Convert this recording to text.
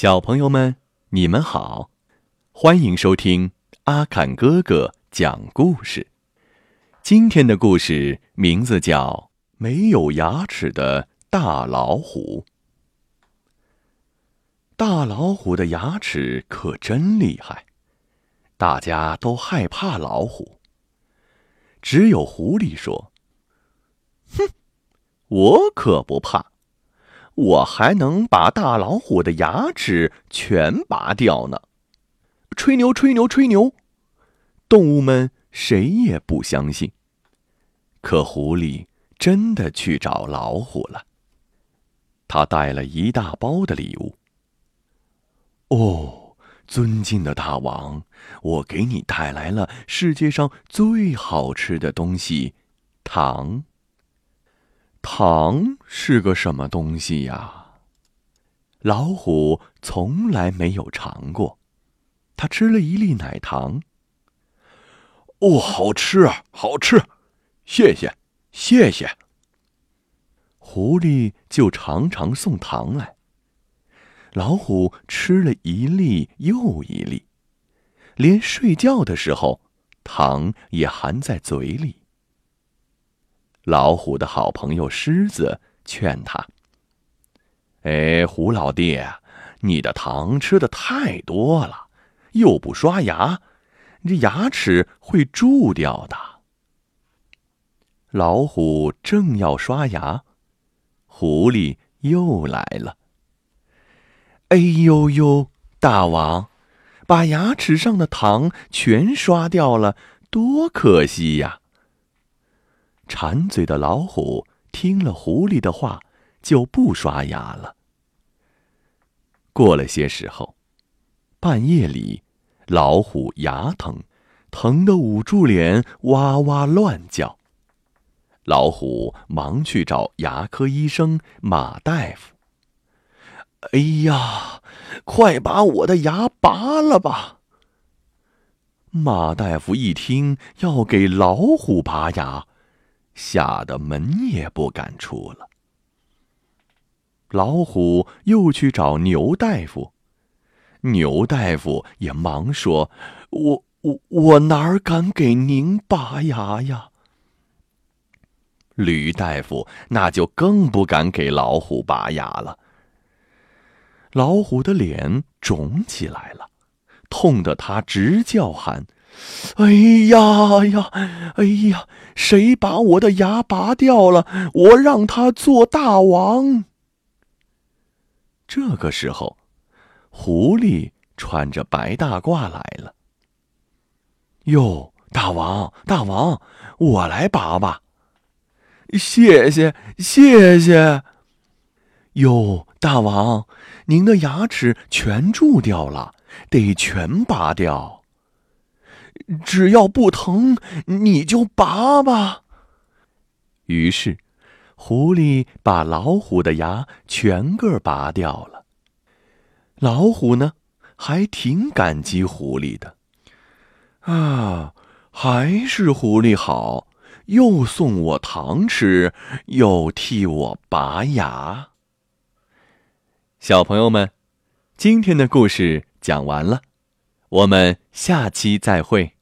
小朋友们，你们好，欢迎收听阿坎哥哥讲故事。今天的故事名字叫《没有牙齿的大老虎》。大老虎的牙齿可真厉害，大家都害怕老虎。只有狐狸说：“哼，我可不怕。”我还能把大老虎的牙齿全拔掉呢！吹牛，吹牛，吹牛！动物们谁也不相信。可狐狸真的去找老虎了。他带了一大包的礼物。哦，尊敬的大王，我给你带来了世界上最好吃的东西——糖。糖是个什么东西呀？老虎从来没有尝过，他吃了一粒奶糖。哦，好吃啊，好吃！谢谢，谢谢。狐狸就常常送糖来。老虎吃了一粒又一粒，连睡觉的时候，糖也含在嘴里。老虎的好朋友狮子劝他：“哎，胡老弟，你的糖吃的太多了，又不刷牙，你这牙齿会蛀掉的。”老虎正要刷牙，狐狸又来了。“哎呦呦，大王，把牙齿上的糖全刷掉了，多可惜呀！”馋嘴的老虎听了狐狸的话，就不刷牙了。过了些时候，半夜里，老虎牙疼，疼得捂住脸，哇哇乱叫。老虎忙去找牙科医生马大夫。哎呀，快把我的牙拔了吧！马大夫一听要给老虎拔牙。吓得门也不敢出了。老虎又去找牛大夫，牛大夫也忙说：“我我我哪敢给您拔牙呀？”驴大夫那就更不敢给老虎拔牙了。老虎的脸肿起来了，痛得他直叫喊。哎呀呀！哎呀！谁把我的牙拔掉了？我让他做大王。这个时候，狐狸穿着白大褂来了。哟，大王，大王，我来拔吧。谢谢，谢谢。哟，大王，您的牙齿全蛀掉了，得全拔掉。只要不疼，你就拔吧。于是，狐狸把老虎的牙全个拔掉了。老虎呢，还挺感激狐狸的。啊，还是狐狸好，又送我糖吃，又替我拔牙。小朋友们，今天的故事讲完了。我们下期再会。